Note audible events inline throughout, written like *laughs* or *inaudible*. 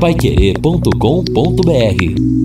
paiquerê.com.br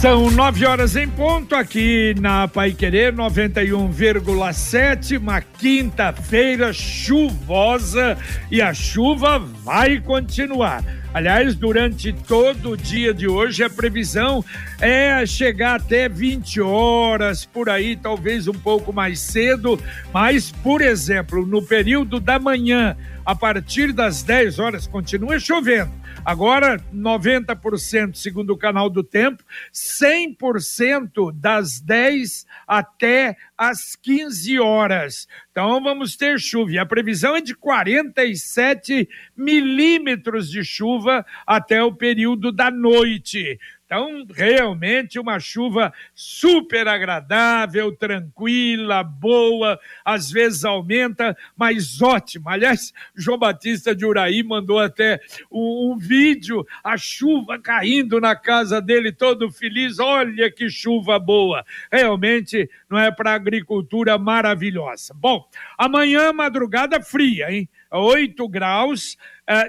São nove horas em ponto aqui na Pai Querer 91,7, uma quinta-feira chuvosa e a chuva vai continuar. Aliás, durante todo o dia de hoje, a previsão é chegar até 20 horas, por aí, talvez um pouco mais cedo, mas, por exemplo, no período da manhã, a partir das 10 horas, continua chovendo Agora, 90% segundo o canal do tempo, 100% das 10 até as 15 horas. Então vamos ter chuva. E a previsão é de 47 milímetros de chuva até o período da noite. Então, realmente uma chuva super agradável, tranquila, boa, às vezes aumenta, mas ótima. Aliás, João Batista de Uraí mandou até um, um vídeo, a chuva caindo na casa dele, todo feliz. Olha que chuva boa. Realmente não é para agricultura maravilhosa. Bom, amanhã madrugada fria, hein? 8 graus,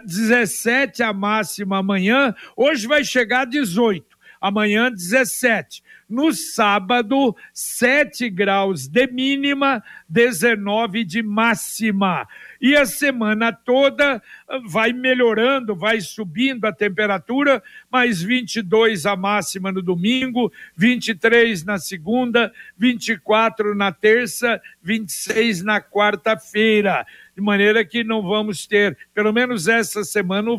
17 eh, a máxima amanhã, hoje vai chegar a 18 amanhã 17. No sábado, 7 graus de mínima, 19 de máxima. E a semana toda ah, vai melhorando, vai subindo a temperatura, mais 22 a máxima no domingo, 23 na segunda, 24 na terça, 26 na quarta-feira de maneira que não vamos ter, pelo menos essa semana,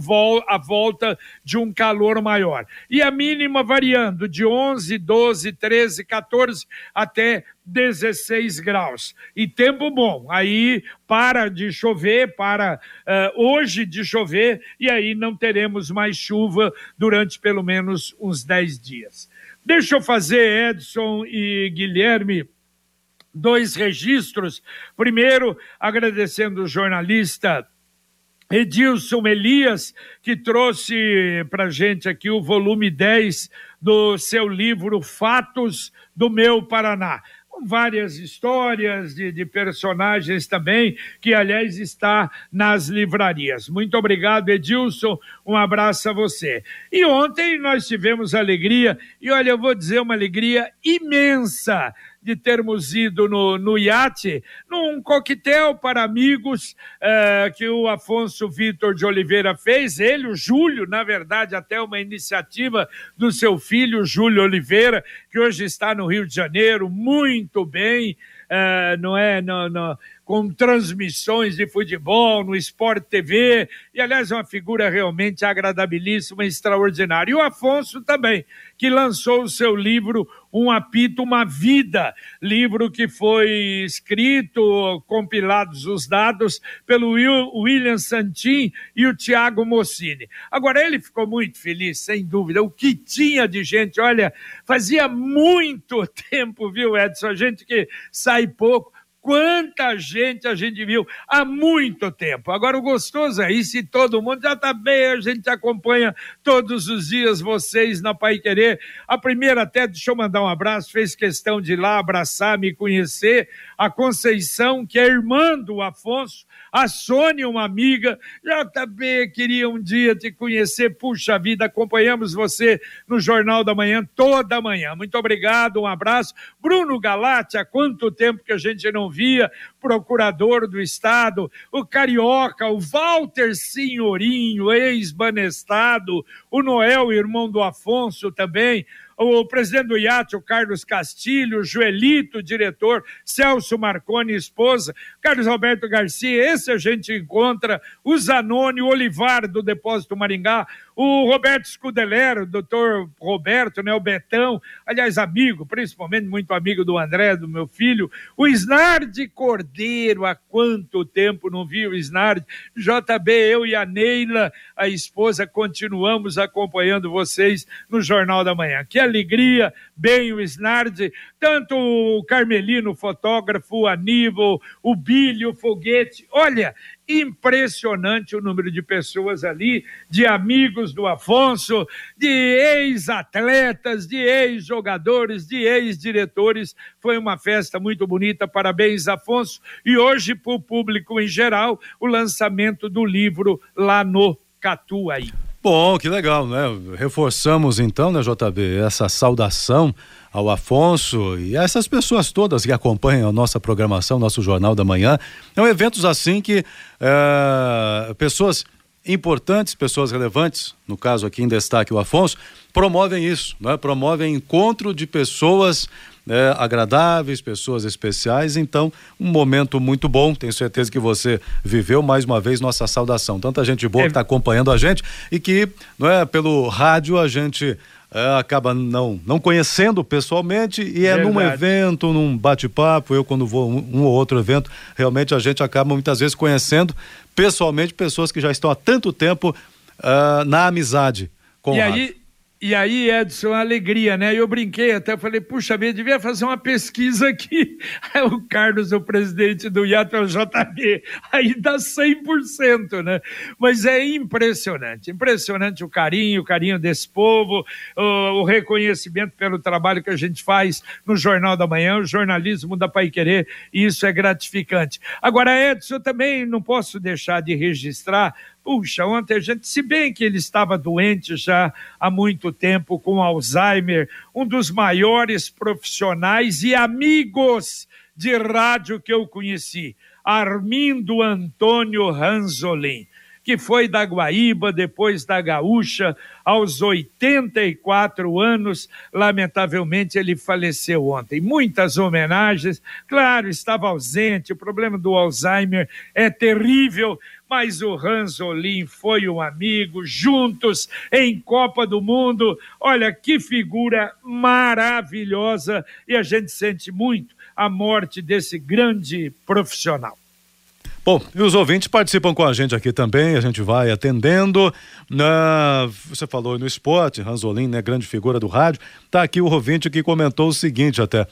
a volta de um calor maior. E a mínima variando de 11, 12, 13, 14 até 16 graus. E tempo bom. Aí para de chover, para uh, hoje de chover, e aí não teremos mais chuva durante pelo menos uns 10 dias. Deixa eu fazer, Edson e Guilherme dois registros. Primeiro, agradecendo o jornalista Edilson Elias, que trouxe para gente aqui o volume 10 do seu livro Fatos do Meu Paraná. Com várias histórias de, de, personagens também, que aliás está nas livrarias. Muito obrigado, Edilson. Um abraço a você. E ontem nós tivemos alegria, e olha, eu vou dizer uma alegria imensa de termos ido no, no iate, num coquetel para amigos uh, que o Afonso Vitor de Oliveira fez, ele, o Júlio, na verdade, até uma iniciativa do seu filho, Júlio Oliveira, que hoje está no Rio de Janeiro, muito bem, uh, não é? No, no, com transmissões de futebol no Sport TV, e aliás é uma figura realmente agradabilíssima, extraordinária. E o Afonso também, que lançou o seu livro Um Apito, Uma Vida, livro que foi escrito, compilados os dados, pelo William Santin e o Tiago Mossini. Agora, ele ficou muito feliz, sem dúvida, o que tinha de gente, olha, fazia muito *laughs* tempo, viu, Edson, a gente que sai pouco, Quanta gente a gente viu há muito tempo. Agora, o gostoso é isso e todo mundo já está bem, a gente acompanha todos os dias vocês na Pai Querer. A primeira, até, deixa eu mandar um abraço, fez questão de ir lá abraçar, me conhecer. A Conceição, que é irmã do Afonso, a Sônia, uma amiga, JB, queria um dia te conhecer, puxa vida, acompanhamos você no Jornal da Manhã toda manhã. Muito obrigado, um abraço. Bruno Galati, há quanto tempo que a gente não via, procurador do Estado, o Carioca, o Walter Senhorinho, ex-banestado, o Noel, irmão do Afonso também, o presidente do IAT, o Carlos Castilho, o Joelito, diretor, Celso Marconi, esposa, Carlos Alberto Garcia, esse a gente encontra, o Zanoni, o Olivar do Depósito Maringá, o Roberto Scudelero, doutor Roberto, né, o Betão, aliás, amigo, principalmente muito amigo do André, do meu filho, o Snardi Cordeiro, há quanto tempo não vi o Snardi, JB, eu e a Neila, a esposa, continuamos acompanhando vocês no Jornal da Manhã. Que alegria, bem o Snardi, tanto o Carmelino, fotógrafo, o Aníbal, o Bílio, o Foguete. Olha, impressionante o número de pessoas ali, de amigos do Afonso, de ex-atletas, de ex-jogadores, de ex-diretores. Foi uma festa muito bonita, parabéns, Afonso. E hoje, para o público em geral, o lançamento do livro lá no Catuaí. Bom, que legal, né? Reforçamos então, né, JB, essa saudação ao Afonso e a essas pessoas todas que acompanham a nossa programação, nosso Jornal da Manhã. São eventos assim que é, pessoas importantes, pessoas relevantes, no caso aqui em destaque o Afonso, promovem isso, né? promovem encontro de pessoas é, agradáveis, pessoas especiais. Então, um momento muito bom. Tenho certeza que você viveu mais uma vez nossa saudação. Tanta gente boa é. que está acompanhando a gente e que, não é, pelo rádio a gente é, acaba não, não conhecendo pessoalmente e é Verdade. num evento, num bate-papo. Eu, quando vou um, um, ou outro evento, realmente a gente acaba muitas vezes conhecendo pessoalmente pessoas que já estão há tanto tempo uh, na amizade com e o aí, e aí, Edson, alegria, né? Eu brinquei até, falei, puxa vida, devia fazer uma pesquisa aqui. *laughs* Aí o Carlos, o presidente do IAT, aí dá 100%, né? Mas é impressionante, impressionante o carinho, o carinho desse povo, o, o reconhecimento pelo trabalho que a gente faz no Jornal da Manhã, o jornalismo da Pai Querer, e isso é gratificante. Agora, Edson, eu também não posso deixar de registrar Puxa, ontem a gente, se bem que ele estava doente já há muito tempo com Alzheimer, um dos maiores profissionais e amigos de rádio que eu conheci, Armindo Antônio Ranzolin, que foi da Guaíba, depois da Gaúcha, aos 84 anos. Lamentavelmente, ele faleceu ontem. Muitas homenagens, claro, estava ausente. O problema do Alzheimer é terrível, mas o Ranzolin foi um amigo, juntos em Copa do Mundo. Olha que figura maravilhosa e a gente sente muito a morte desse grande profissional. Bom, e os ouvintes participam com a gente aqui também, a gente vai atendendo. Você falou no esporte, Ranzolin, né, grande figura do rádio. Tá aqui o ouvinte que comentou o seguinte até.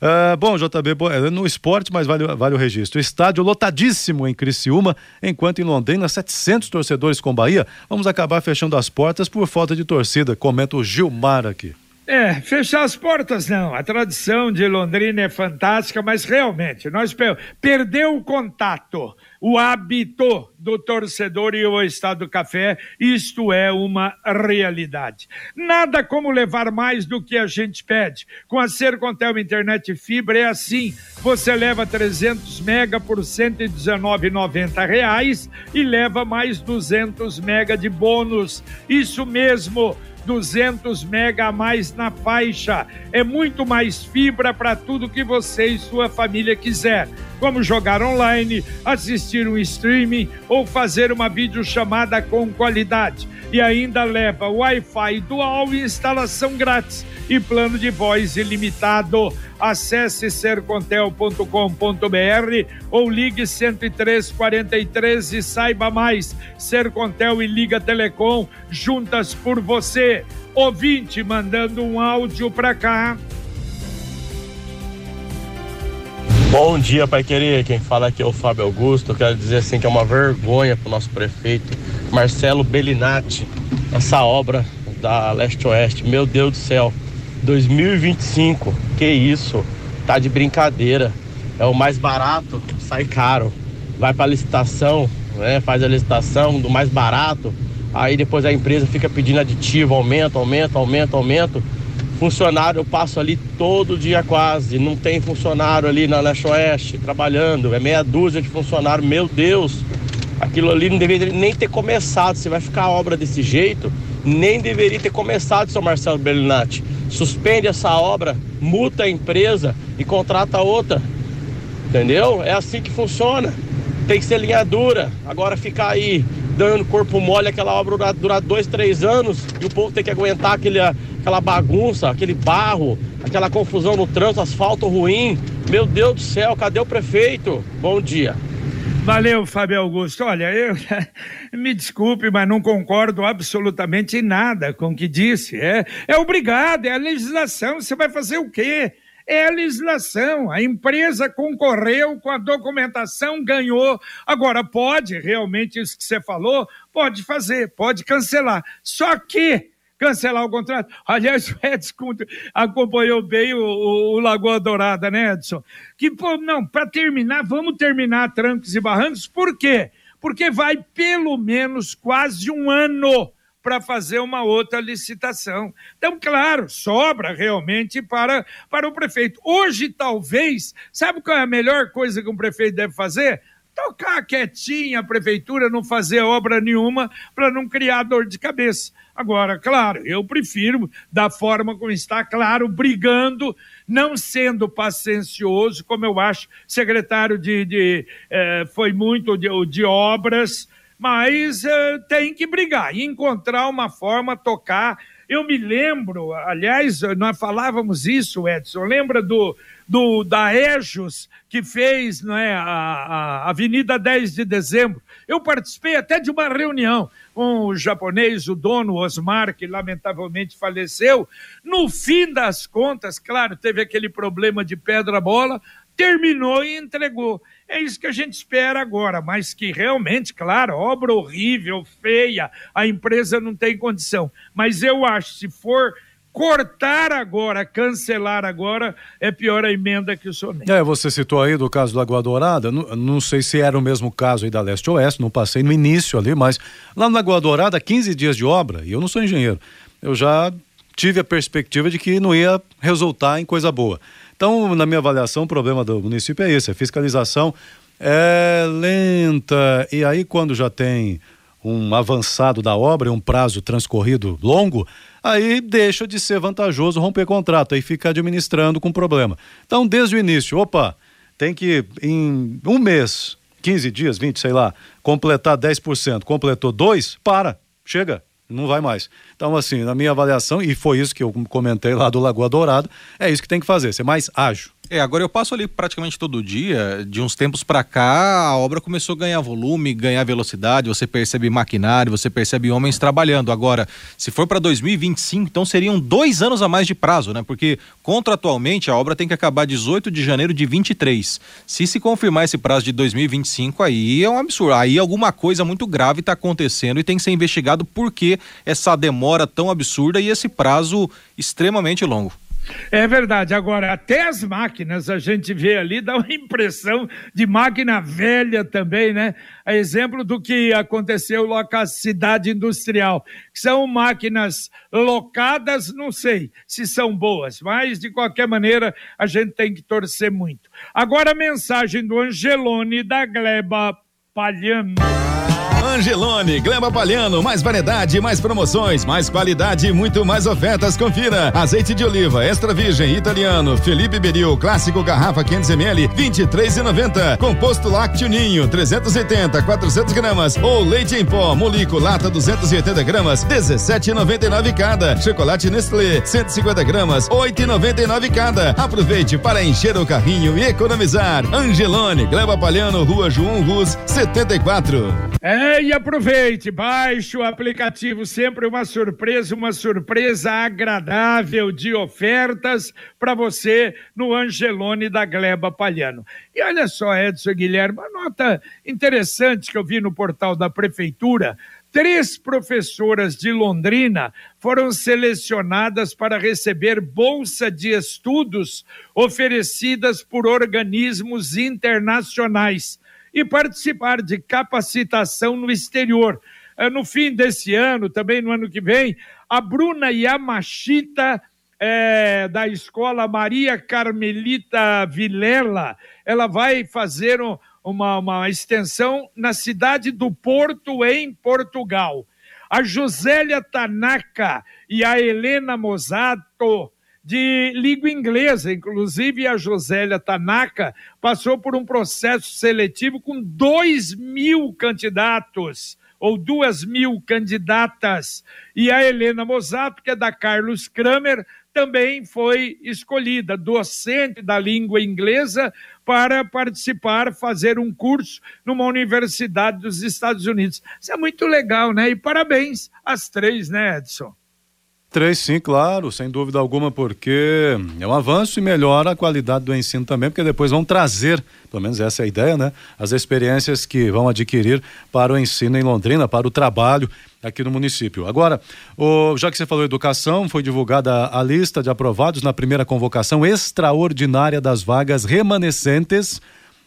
Uh, bom, JB, é no esporte, mas vale, vale o registro. Estádio lotadíssimo em Criciúma, enquanto em Londrina, 700 torcedores com Bahia. Vamos acabar fechando as portas por falta de torcida, comenta o Gilmar aqui. É, fechar as portas não. A tradição de Londrina é fantástica, mas realmente nós perdeu o contato, o hábito do torcedor e o estado do café. Isto é uma realidade. Nada como levar mais do que a gente pede. Com a Sercontel Internet Fibra é assim. Você leva 300 mega por 119,90 reais e leva mais 200 mega de bônus. Isso mesmo 200 mega a mais na faixa. É muito mais fibra para tudo que você e sua família quiser, como jogar online, assistir um streaming ou fazer uma videochamada com qualidade. E ainda leva Wi-Fi dual e instalação grátis e plano de voz ilimitado. Acesse sercontel.com.br ou ligue 10343 e saiba mais. Sercontel e Liga Telecom juntas por você. Ouvinte mandando um áudio para cá. Bom dia, Pai Querer. Quem fala aqui é o Fábio Augusto. Eu quero dizer assim que é uma vergonha para o nosso prefeito Marcelo Bellinati essa obra da Leste Oeste. Meu Deus do céu. 2025, que isso? Tá de brincadeira. É o mais barato, sai caro. Vai para licitação, né? Faz a licitação do mais barato. Aí depois a empresa fica pedindo aditivo, aumento, aumento, aumento, aumento. Funcionário eu passo ali todo dia quase. Não tem funcionário ali na Leste Oeste trabalhando. É meia dúzia de funcionário. Meu Deus, aquilo ali não deveria nem ter começado. Você vai ficar a obra desse jeito, nem deveria ter começado, seu Marcelo Bellinati suspende essa obra, multa a empresa e contrata outra. Entendeu? É assim que funciona. Tem que ser linha dura. Agora ficar aí dando corpo mole, aquela obra durar dois, três anos e o povo tem que aguentar aquele, aquela bagunça, aquele barro, aquela confusão no trânsito, asfalto ruim. Meu Deus do céu, cadê o prefeito? Bom dia. Valeu, Fábio Augusto. Olha, eu *laughs* me desculpe, mas não concordo absolutamente em nada com o que disse. É, é obrigado, é a legislação. Você vai fazer o quê? É a legislação. A empresa concorreu com a documentação, ganhou. Agora, pode, realmente, isso que você falou, pode fazer, pode cancelar. Só que cancelar o contrato. Aliás, o Edson acompanhou bem o, o, o Lagoa Dourada, né, Edson? Que, pô, não, para terminar, vamos terminar trancos e barrancos, por quê? Porque vai pelo menos quase um ano para fazer uma outra licitação. Então, claro, sobra realmente para, para o prefeito. Hoje, talvez, sabe qual é a melhor coisa que um prefeito deve fazer? Tocar quietinha a prefeitura, não fazer obra nenhuma para não criar dor de cabeça. Agora, claro, eu prefiro da forma como está, claro, brigando, não sendo paciencioso, como eu acho, secretário de, de eh, foi muito de, de obras, mas eh, tem que brigar encontrar uma forma, tocar. Eu me lembro, aliás, nós falávamos isso, Edson, lembra do, do da Ejos, que fez é, a, a Avenida 10 de Dezembro. Eu participei até de uma reunião com o japonês, o dono Osmar, que lamentavelmente faleceu. No fim das contas, claro, teve aquele problema de pedra-bola, terminou e entregou. É isso que a gente espera agora, mas que realmente, claro, obra horrível, feia, a empresa não tem condição. Mas eu acho, se for cortar agora, cancelar agora, é pior a emenda que o nem. É, você citou aí do caso do Lagoa Dourada, não, não sei se era o mesmo caso aí da Leste Oeste, não passei no início ali, mas lá na Lagoa Dourada, 15 dias de obra, e eu não sou engenheiro, eu já tive a perspectiva de que não ia resultar em coisa boa. Então, na minha avaliação, o problema do município é esse, a fiscalização é lenta, e aí quando já tem um avançado da obra, um prazo transcorrido longo, aí deixa de ser vantajoso romper contrato, aí fica administrando com problema. Então, desde o início, opa, tem que em um mês, 15 dias, 20, sei lá, completar 10%, completou dois, para, chega, não vai mais. Então, assim, na minha avaliação, e foi isso que eu comentei lá do Lagoa Dourado, é isso que tem que fazer, ser mais ágil. É, agora eu passo ali praticamente todo dia, de uns tempos para cá, a obra começou a ganhar volume, ganhar velocidade, você percebe maquinário, você percebe homens trabalhando. Agora, se for para 2025, então seriam dois anos a mais de prazo, né? Porque contratualmente a obra tem que acabar 18 de janeiro de 23. Se se confirmar esse prazo de 2025, aí é um absurdo. Aí alguma coisa muito grave está acontecendo e tem que ser investigado por que essa demora tão absurda e esse prazo extremamente longo. É verdade. Agora, até as máquinas a gente vê ali, dá uma impressão de máquina velha também, né? A exemplo do que aconteceu lá com a cidade industrial, que são máquinas locadas, não sei se são boas, mas de qualquer maneira a gente tem que torcer muito. Agora a mensagem do Angelone da Gleba Palhano. Angelone, Gleba Palhano, mais variedade, mais promoções, mais qualidade e muito mais ofertas. Confira. Azeite de oliva extra virgem italiano, Felipe Beril, clássico garrafa 500 ml, 23,90. Composto lácteo ninho, 380, 400 gramas. Ou leite em pó, molico, lata 280 gramas, 17,99 cada. Chocolate Nestlé, 150 gramas, 8,99 cada. Aproveite para encher o carrinho e economizar. Angelone, Gleba Palhano, Rua João Rus, 74. É e aproveite, baixe o aplicativo, sempre uma surpresa, uma surpresa agradável de ofertas para você no Angelone da Gleba Palhano. E olha só, Edson Guilherme, uma nota interessante que eu vi no portal da Prefeitura. Três professoras de Londrina foram selecionadas para receber bolsa de estudos oferecidas por organismos internacionais e participar de capacitação no exterior. É, no fim desse ano, também no ano que vem, a Bruna Yamashita, é, da escola Maria Carmelita Vilela, ela vai fazer um, uma, uma extensão na cidade do Porto, em Portugal. A Josélia Tanaka e a Helena Mosato de língua inglesa. Inclusive, a Josélia Tanaka passou por um processo seletivo com dois mil candidatos ou duas mil candidatas. E a Helena Mosato, que é da Carlos Kramer, também foi escolhida, docente da língua inglesa, para participar, fazer um curso numa universidade dos Estados Unidos. Isso é muito legal, né? E parabéns às três, né, Edson? Três, sim, claro, sem dúvida alguma, porque é um avanço e melhora a qualidade do ensino também, porque depois vão trazer, pelo menos essa é a ideia, né? As experiências que vão adquirir para o ensino em Londrina, para o trabalho aqui no município. Agora, o, já que você falou educação, foi divulgada a lista de aprovados na primeira convocação extraordinária das vagas remanescentes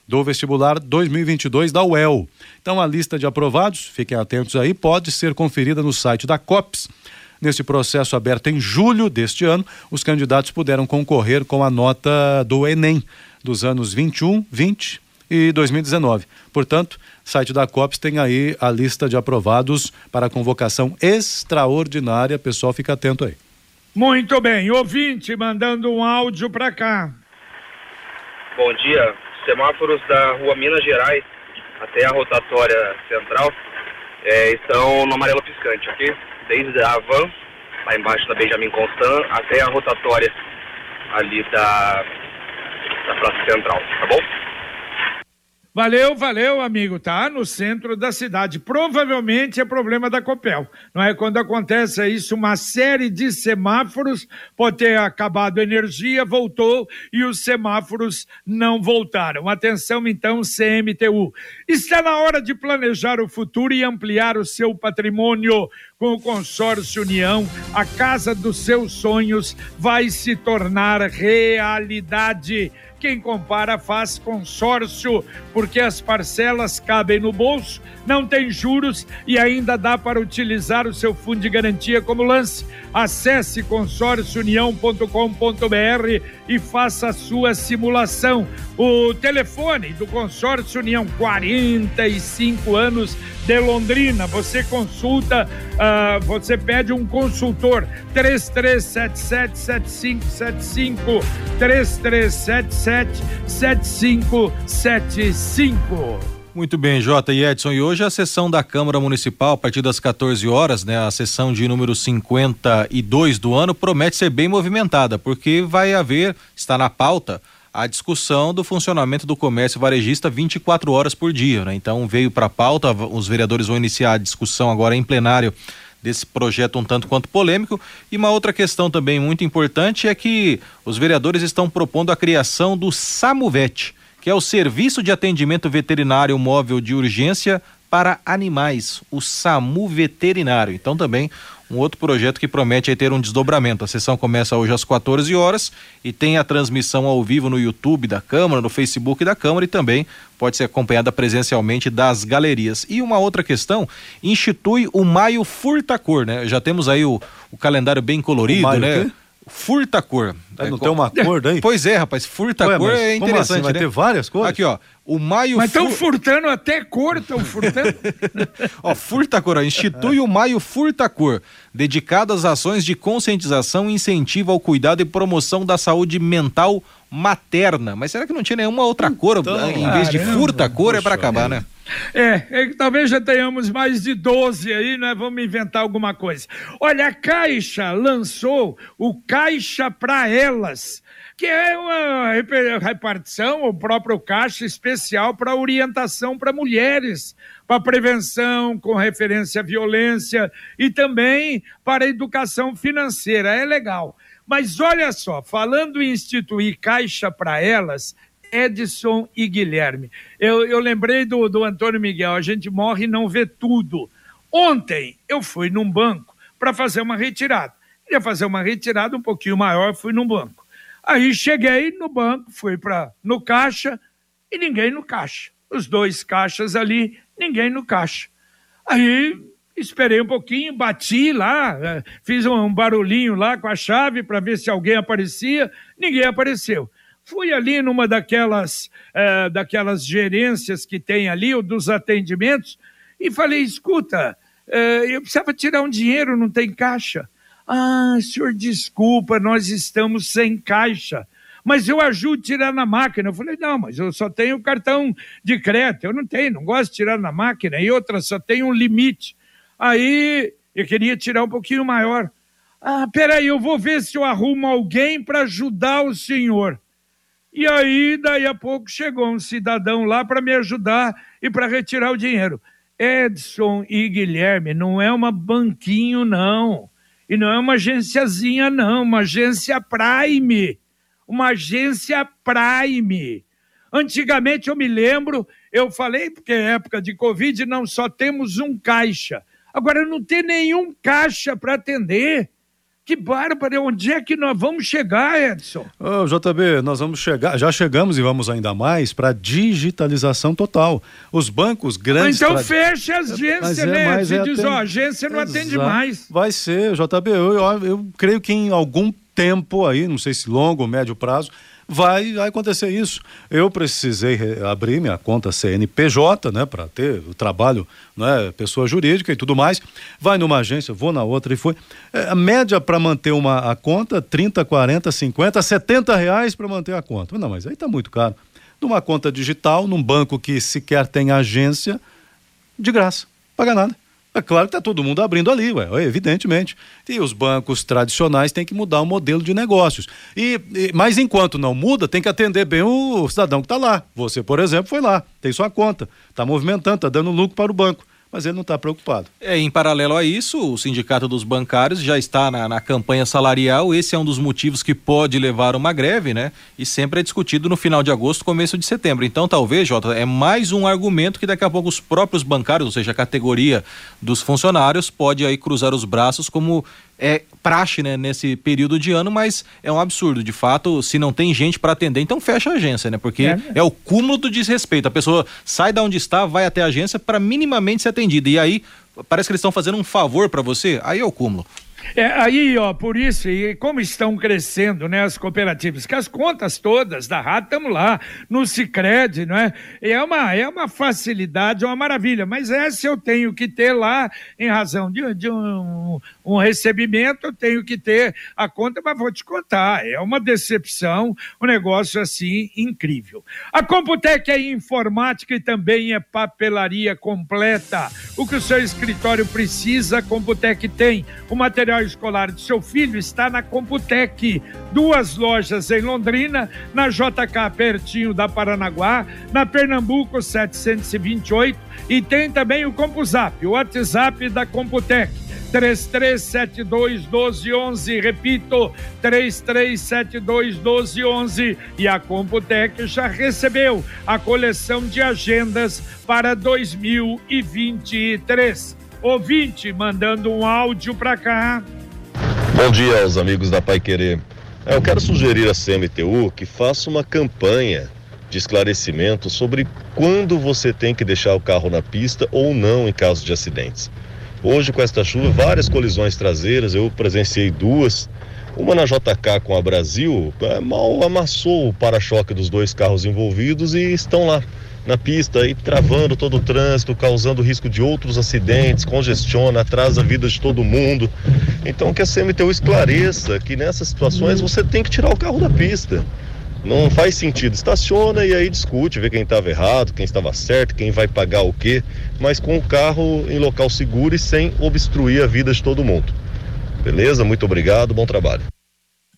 do vestibular 2022 da UEL. Então, a lista de aprovados, fiquem atentos aí, pode ser conferida no site da COPS Nesse processo aberto em julho deste ano, os candidatos puderam concorrer com a nota do Enem dos anos 21, 20 e 2019. Portanto, site da COPS tem aí a lista de aprovados para a convocação extraordinária. Pessoal, fica atento aí. Muito bem, ouvinte mandando um áudio para cá. Bom dia, semáforos da rua Minas Gerais até a rotatória central é, estão no amarelo piscante, ok? Desde a van, lá embaixo da Benjamin Constant, até a rotatória ali da, da Praça Central, tá bom? Valeu, valeu, amigo. Tá no centro da cidade. Provavelmente é problema da Copel. Não é quando acontece isso, uma série de semáforos pode ter acabado a energia, voltou e os semáforos não voltaram. Atenção então, CMTU. Está na hora de planejar o futuro e ampliar o seu patrimônio. Com o consórcio União, a casa dos seus sonhos vai se tornar realidade. Quem compara faz consórcio, porque as parcelas cabem no bolso, não tem juros e ainda dá para utilizar o seu fundo de garantia como lance. Acesse consórciounião.com.br e faça a sua simulação. O telefone do Consórcio União, 45 anos de Londrina. Você consulta, uh, você pede um consultor, 33777575, 33777575. Muito bem, Jota e Edson. E hoje a sessão da Câmara Municipal, a partir das 14 horas, né, a sessão de número 52 do ano, promete ser bem movimentada, porque vai haver, está na pauta, a discussão do funcionamento do comércio varejista 24 horas por dia. Né? Então veio para a pauta, os vereadores vão iniciar a discussão agora em plenário desse projeto um tanto quanto polêmico. E uma outra questão também muito importante é que os vereadores estão propondo a criação do SAMUVET que é o Serviço de Atendimento Veterinário Móvel de Urgência para Animais, o SAMU Veterinário. Então também um outro projeto que promete ter um desdobramento. A sessão começa hoje às 14 horas e tem a transmissão ao vivo no YouTube da Câmara, no Facebook da Câmara e também pode ser acompanhada presencialmente das galerias. E uma outra questão, institui o Maio Furtacor, né? Já temos aí o, o calendário bem colorido, né? Furta-cor. É, não é, tem uma cor daí? Pois é, rapaz. Furta-cor é interessante. Assim? Vai né? ter várias cores? Aqui, ó. O Maio Mas estão fur... furtando até cor, estão furtando. *laughs* ó, Furta-cor, institui o Maio Furta-cor, dedicado às ações de conscientização e incentivo ao cuidado e promoção da saúde mental materna. Mas será que não tinha nenhuma outra cor? Então, em vez de furta-cor, é para acabar, né? É, é, talvez já tenhamos mais de 12 aí, né? Vamos inventar alguma coisa. Olha, a Caixa lançou o Caixa para Elas, que é uma repartição, o próprio Caixa especial para orientação para mulheres, para prevenção com referência à violência e também para educação financeira. É legal. Mas olha só, falando em instituir Caixa para Elas, Edson e Guilherme. Eu, eu lembrei do, do Antônio Miguel, a gente morre e não vê tudo. Ontem eu fui num banco para fazer uma retirada. Queria fazer uma retirada um pouquinho maior, fui num banco. Aí cheguei no banco, fui para no caixa e ninguém no caixa. Os dois caixas ali, ninguém no caixa. Aí esperei um pouquinho, bati lá, eh, fiz um barulhinho lá com a chave para ver se alguém aparecia, ninguém apareceu. Fui ali numa daquelas, é, daquelas gerências que tem ali, ou dos atendimentos, e falei: escuta, é, eu precisava tirar um dinheiro, não tem caixa. Ah, senhor, desculpa, nós estamos sem caixa. Mas eu ajudo a tirar na máquina. Eu falei, não, mas eu só tenho cartão de crédito. Eu não tenho, não gosto de tirar na máquina. E outra, só tem um limite. Aí eu queria tirar um pouquinho maior. Ah, peraí, eu vou ver se eu arrumo alguém para ajudar o senhor. E aí, daí a pouco, chegou um cidadão lá para me ajudar e para retirar o dinheiro. Edson e Guilherme, não é uma banquinho, não. E não é uma agenciazinha, não. Uma agência Prime. Uma agência Prime. Antigamente, eu me lembro, eu falei, porque é época de Covid, não só temos um caixa. Agora, não tem nenhum caixa para atender. Que bárbaro, onde é que nós vamos chegar, Edson? Oh, JB, nós vamos chegar, já chegamos e vamos ainda mais para digitalização total. Os bancos grandes. então tra... fecha a agência, é, né? Você é, diz, ó, a agência não Exato. atende mais. Vai ser, JB, eu, eu, eu creio que em algum tempo aí, não sei se longo ou médio prazo, vai, vai acontecer isso. Eu precisei abrir minha conta CNPJ, né, para ter o trabalho, né, pessoa jurídica e tudo mais. Vai numa agência, vou na outra e foi. É, a média para manter uma a conta, 30, 40, 50, 70 reais para manter a conta. Não, mas aí tá muito caro. Numa conta digital, num banco que sequer tem agência, de graça, paga nada. É claro que está todo mundo abrindo ali, ué, evidentemente. E os bancos tradicionais têm que mudar o modelo de negócios. E, e mas enquanto não muda, tem que atender bem o cidadão que está lá. Você, por exemplo, foi lá, tem sua conta, está movimentando, está dando lucro para o banco mas ele não está preocupado. É, em paralelo a isso, o Sindicato dos Bancários já está na, na, campanha salarial. Esse é um dos motivos que pode levar uma greve, né? E sempre é discutido no final de agosto, começo de setembro. Então, talvez, Jota, é mais um argumento que daqui a pouco os próprios bancários, ou seja, a categoria dos funcionários, pode aí cruzar os braços como é praxe né, nesse período de ano, mas é um absurdo. De fato, se não tem gente para atender, então fecha a agência, né? Porque é. é. o cúmulo do desrespeito. A pessoa sai da onde está, vai até a agência para minimamente ser atendida. E aí parece que eles estão fazendo um favor para você, aí é o cúmulo. É, aí, ó, por isso, e como estão crescendo, né, as cooperativas, que as contas todas da rádio estamos lá, no Cicred, não é? É uma, é uma facilidade, é uma maravilha, mas essa eu tenho que ter lá, em razão de, de um, um recebimento, eu tenho que ter a conta, mas vou te contar, é uma decepção, um negócio assim incrível. A Computec é informática e também é papelaria completa. O que o seu escritório precisa, a Computec tem. O material material escolar do seu filho está na Computec. Duas lojas em Londrina, na JK pertinho da Paranaguá, na Pernambuco 728 e tem também o CompuZap, o WhatsApp da Computec. 3372 1211, repito, 3372 1211 e a Computec já recebeu a coleção de agendas para 2023 ouvinte mandando um áudio para cá. Bom dia aos amigos da Pai Querer. É, eu quero sugerir à CMTU que faça uma campanha de esclarecimento sobre quando você tem que deixar o carro na pista ou não em caso de acidentes. Hoje, com esta chuva, várias colisões traseiras, eu presenciei duas. Uma na JK com a Brasil, é, mal amassou o para-choque dos dois carros envolvidos e estão lá na pista e travando todo o trânsito, causando risco de outros acidentes, congestiona, atrasa a vida de todo mundo. Então que a CMTU esclareça que nessas situações você tem que tirar o carro da pista. Não faz sentido. Estaciona e aí discute, vê quem estava errado, quem estava certo, quem vai pagar o quê, mas com o carro em local seguro e sem obstruir a vida de todo mundo. Beleza? Muito obrigado, bom trabalho.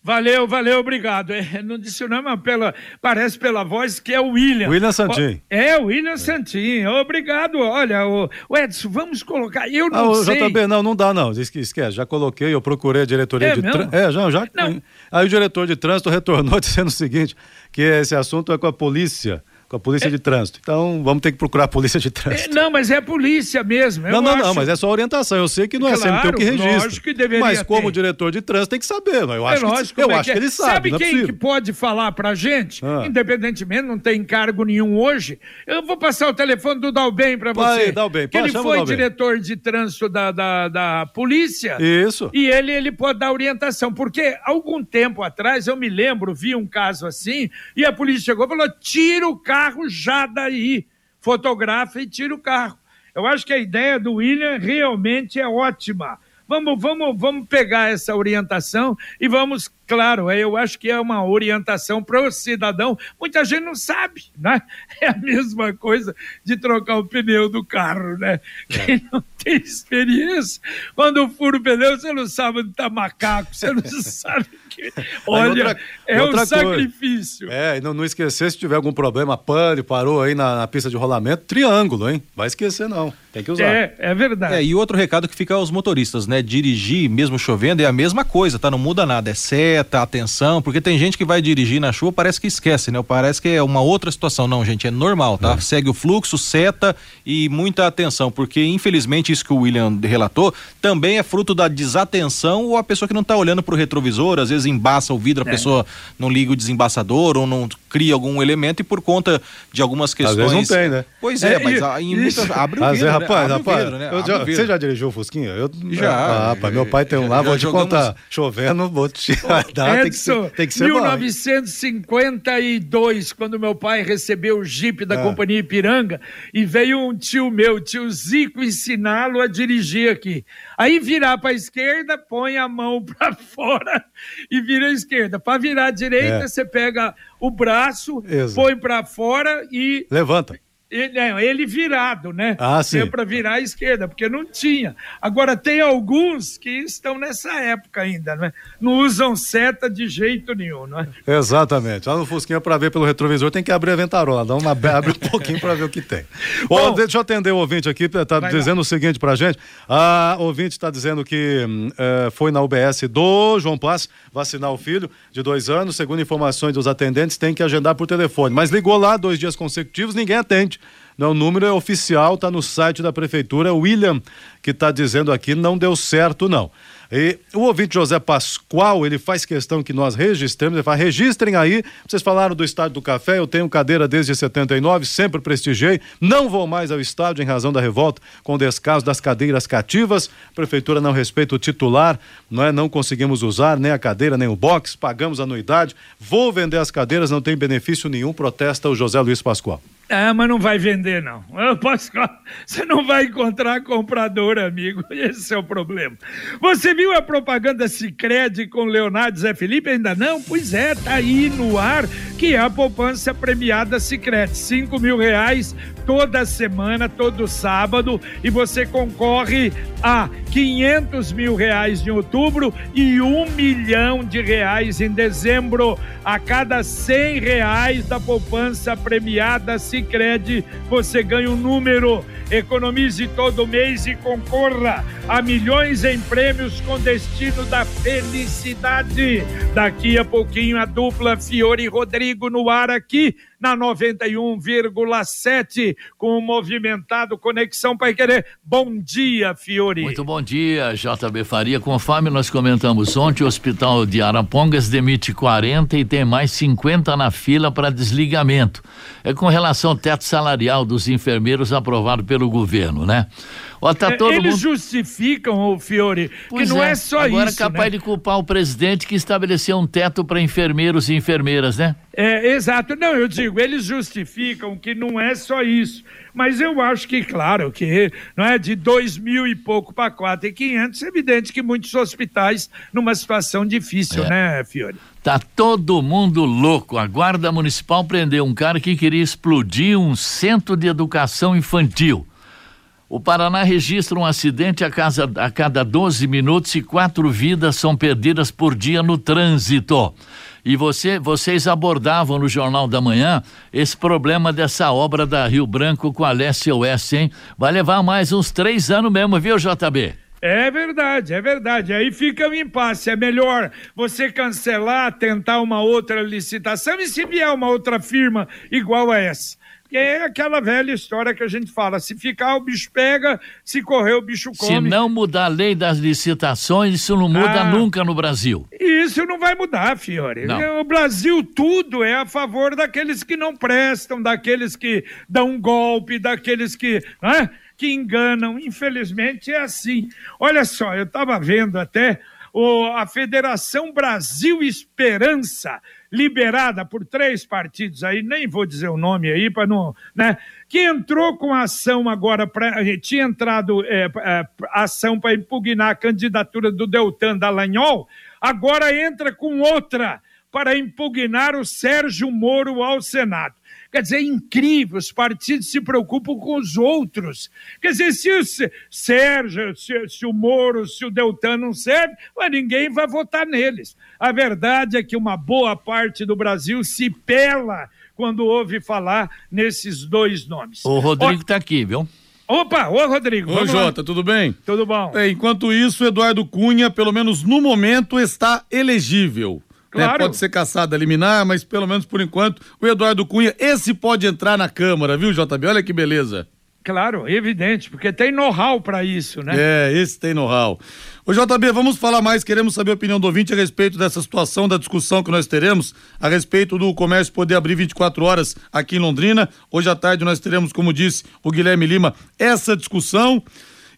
Valeu, valeu, obrigado. É, não disse o nome, mas pela, parece pela voz que é o William. William Santin. É, o William é. Santin. Obrigado. Olha, o, o, Edson, vamos colocar. Eu não ah, sei. JB, não, não dá, não. Esquece. Já coloquei, eu procurei a diretoria é de trânsito. É, já, já. Não. Aí o diretor de trânsito *laughs* retornou *laughs* dizendo o seguinte: que esse assunto é com a polícia com a polícia é. de trânsito. Então, vamos ter que procurar a polícia de trânsito. É, não, mas é a polícia mesmo. Não, não, acho... não, mas é só orientação. Eu sei que não é claro, sempre que registra. Lógico que deveria Mas como ter. diretor de trânsito tem que saber. Eu é acho, lógico, que, eu é acho que, ele sabe. Sabe é quem que pode falar pra gente? Ah. Independentemente, não tem cargo nenhum hoje. Eu vou passar o telefone do Dalben pra você. Aí, Dalben. Que ele foi diretor de trânsito da, da, da polícia. Isso. E ele, ele pode dar orientação. Porque algum tempo atrás, eu me lembro, vi um caso assim, e a polícia chegou e falou: tira o carro já daí, fotografa e tira o carro. Eu acho que a ideia do William realmente é ótima. Vamos, vamos, vamos pegar essa orientação e vamos Claro, é, eu acho que é uma orientação para o cidadão. Muita gente não sabe, né? *laughs* É a mesma coisa de trocar o pneu do carro, né? É. Quem não tem experiência, quando fura o pneu, você não sabe onde está macaco, você não *laughs* sabe que. Olha, outra, é outra um sacrifício. É, e não, não esquecer se tiver algum problema, pane, parou aí na, na pista de rolamento, triângulo, hein? Vai esquecer, não. Tem que usar. É, é verdade. É, e outro recado que fica aos motoristas, né? Dirigir, mesmo chovendo, é a mesma coisa, tá? Não muda nada. É seta, atenção, porque tem gente que vai dirigir na chuva, parece que esquece, né? Parece que é uma outra situação. Não, gente, é normal, tá? É. Segue o fluxo, seta e muita atenção, porque infelizmente isso que o William relatou também é fruto da desatenção ou a pessoa que não tá olhando pro retrovisor, às vezes embaça o vidro, a é. pessoa não liga o desembaçador ou não cria algum elemento e por conta de algumas questões. Às vezes não tem, né? Pois é, é mas e, em muitas. Abre o vidro, rapaz, né? rapaz. Vidro, né? já, você já dirigiu o Fusquinha? Eu, já. Ah, rapaz, meu pai tem um lá, vou te jogamos... contar. Chovendo, vou te *laughs* dar. tem que ser, tem que ser 1952, bom. quando meu pai recebeu o Jeep da ah. Companhia Ipiranga e veio um tio meu, tio Zico, ensiná-lo a dirigir aqui. Aí virar para a esquerda, põe a mão *laughs* para fora e vira à esquerda. Para virar à direita, é. você pega o braço, Exato. põe para fora e levanta ele, ele virado, né? Ah, sim. É para virar à esquerda, porque não tinha. Agora, tem alguns que estão nessa época ainda, né? Não usam seta de jeito nenhum, não é? Exatamente. Lá no Fusquinha, para ver pelo retrovisor, tem que abrir a ventarola, dá uma, abre um *laughs* pouquinho para ver o que tem. Bom, deixa eu atender o ouvinte aqui, tá dizendo lá. o seguinte pra gente. A ouvinte está dizendo que é, foi na UBS do João Paz vacinar o filho de dois anos, segundo informações dos atendentes, tem que agendar por telefone. Mas ligou lá dois dias consecutivos, ninguém atende. Não, o número é oficial, está no site da prefeitura. William, que está dizendo aqui, não deu certo, não. E o ouvinte José Pascoal, ele faz questão que nós registremos, ele fala, registrem aí, vocês falaram do Estádio do Café, eu tenho cadeira desde 79, sempre prestigiei, não vou mais ao estádio em razão da revolta com o descaso das cadeiras cativas, a prefeitura não respeita o titular, não é, não conseguimos usar nem a cadeira, nem o box, pagamos anuidade, vou vender as cadeiras, não tem benefício nenhum, protesta o José Luiz Pascoal. Ah, mas não vai vender, não. Pascoal, *laughs* você não vai encontrar comprador, amigo. *laughs* Esse é o problema. Você viu a propaganda Cicred com Leonardo Zé Felipe? Ainda não? Pois é, tá aí no ar que é a poupança premiada Cicred. Cinco mil reais toda semana, todo sábado, e você concorre a 500 mil reais em outubro e um milhão de reais em dezembro. A cada 100 reais da poupança premiada Sicredi, você ganha um número. Economize todo mês e concorra a milhões em prêmios com destino da felicidade. Daqui a pouquinho a dupla Fiore e Rodrigo no ar aqui na 91,7 com o movimentado Conexão Pai Querer. Bom dia, Fiore. Muito bom dia, JB Faria. Conforme nós comentamos ontem, o Hospital de Arapongas demite 40 e tem mais 50 na fila para desligamento. É com relação ao teto salarial dos enfermeiros aprovado pelo governo, né? Ó, tá é, todo Eles mundo... justificam, o Fiore, pois que não é, é só agora isso. Agora é capaz né? de culpar o presidente que estabeleceu um teto para enfermeiros e enfermeiras, né? É, exato. Não, eu digo, eles justificam que não é só isso. Mas eu acho que, claro, que não é de dois mil e pouco para quatro e quinhentos, é evidente que muitos hospitais numa situação difícil, é. né, Fiore? Tá todo mundo louco. A Guarda Municipal prendeu um cara que queria explodir um centro de educação infantil. O Paraná registra um acidente a, casa, a cada 12 minutos e quatro vidas são perdidas por dia no trânsito. E você, vocês abordavam no Jornal da Manhã esse problema dessa obra da Rio Branco com a Leste Oeste, hein? Vai levar mais uns três anos mesmo, viu, JB? É verdade, é verdade. Aí fica um impasse. É melhor você cancelar, tentar uma outra licitação e se vier uma outra firma igual a essa é aquela velha história que a gente fala: se ficar, o bicho pega, se correr, o bicho come. Se não mudar a lei das licitações, isso não muda ah, nunca no Brasil. Isso não vai mudar, Fiore. Não. O Brasil tudo é a favor daqueles que não prestam, daqueles que dão um golpe, daqueles que. Né, que enganam. Infelizmente é assim. Olha só, eu estava vendo até o, a Federação Brasil Esperança, liberada por três partidos aí, nem vou dizer o nome aí para não, né? Que entrou com ação agora para tinha entrado é, é, ação para impugnar a candidatura do Deltan Dallagnol, agora entra com outra para impugnar o Sérgio Moro ao Senado. Quer dizer, é incrível, os partidos se preocupam com os outros. Quer dizer, se o Sérgio, se, se o Moro, se o Deltan não serve, mas ninguém vai votar neles. A verdade é que uma boa parte do Brasil se pela quando ouve falar nesses dois nomes. O Rodrigo está aqui, viu? Opa, ô Rodrigo. Ô Jota, tudo bem? Tudo bom. É, enquanto isso, o Eduardo Cunha, pelo menos no momento, está elegível. Né? Claro. Pode ser caçado eliminar, mas pelo menos por enquanto, o Eduardo Cunha, esse pode entrar na Câmara, viu, JB? Olha que beleza. Claro, evidente, porque tem know-how para isso, né? É, esse tem know-how. Ô JB, vamos falar mais, queremos saber a opinião do ouvinte a respeito dessa situação, da discussão que nós teremos a respeito do comércio poder abrir 24 horas aqui em Londrina. Hoje à tarde nós teremos, como disse o Guilherme Lima, essa discussão.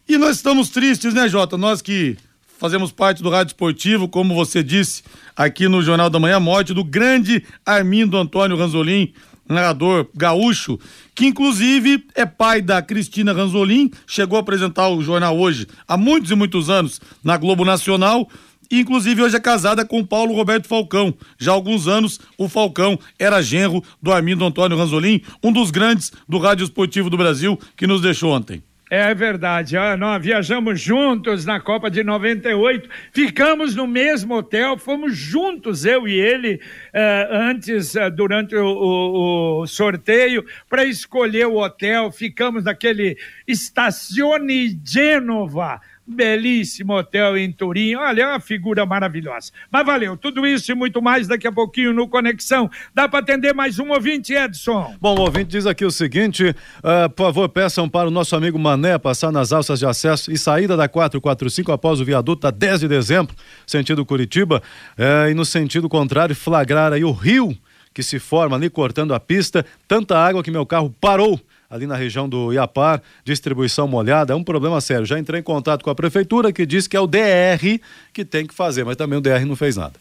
E nós estamos tristes, né, Jota? Nós que fazemos parte do Rádio Esportivo, como você disse aqui no Jornal da Manhã, morte do grande Armindo Antônio Ranzolin, narrador gaúcho, que inclusive é pai da Cristina Ranzolin, chegou a apresentar o jornal hoje há muitos e muitos anos na Globo Nacional. E, inclusive, hoje é casada com Paulo Roberto Falcão. Já há alguns anos, o Falcão era genro do Armindo Antônio Ranzolin, um dos grandes do rádio esportivo do Brasil, que nos deixou ontem. É verdade, ah, nós viajamos juntos na Copa de 98, ficamos no mesmo hotel, fomos juntos, eu e ele, eh, antes, eh, durante o, o, sorteio, para escolher o hotel, ficamos naquele Stazione Genova, belíssimo hotel em Turim. Olha, é uma figura maravilhosa. Mas valeu, tudo isso e muito mais daqui a pouquinho no Conexão. Dá para atender mais um ouvinte, Edson? Bom, o ouvinte diz aqui o seguinte: uh, por favor, peçam para o nosso amigo Mané passar nas alças de acesso e saída da 445 após o viaduto da 10 de dezembro, sentido Curitiba, uh, e no sentido contrário, flagrar aí o rio que se forma ali cortando a pista, tanta água que meu carro parou ali na região do Iapar, distribuição molhada, é um problema sério. Já entrei em contato com a prefeitura que diz que é o DR que tem que fazer, mas também o DR não fez nada.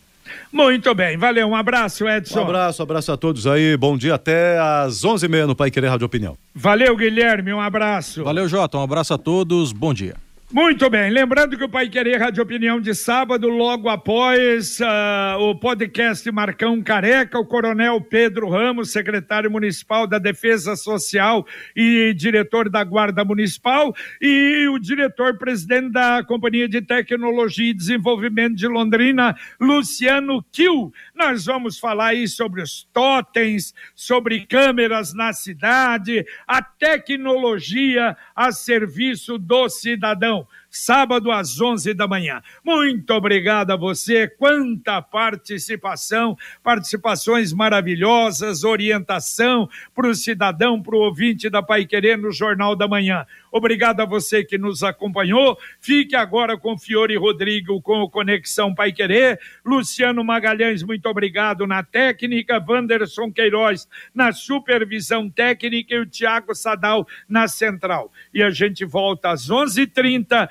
Muito bem, valeu, um abraço, Edson. Um abraço, abraço a todos aí, bom dia até às onze e meia no Pai Querer Rádio Opinião. Valeu, Guilherme, um abraço. Valeu, Jota, um abraço a todos, bom dia. Muito bem, lembrando que o Pai Querer Rádio Opinião de sábado, logo após uh, o podcast Marcão Careca, o Coronel Pedro Ramos, secretário municipal da Defesa Social e diretor da Guarda Municipal, e o diretor-presidente da Companhia de Tecnologia e Desenvolvimento de Londrina, Luciano Kiel. Nós vamos falar aí sobre os totens, sobre câmeras na cidade, a tecnologia a serviço do cidadão sábado às 11 da manhã. Muito obrigado a você, quanta participação, participações maravilhosas, orientação para o cidadão, para o ouvinte da Pai Querer no Jornal da Manhã. Obrigado a você que nos acompanhou. Fique agora com Fiore Rodrigo com o Conexão Pai Querer. Luciano Magalhães, muito obrigado na técnica. Wanderson Queiroz na supervisão técnica e o Tiago Sadal na central. E a gente volta às 11:30 h 30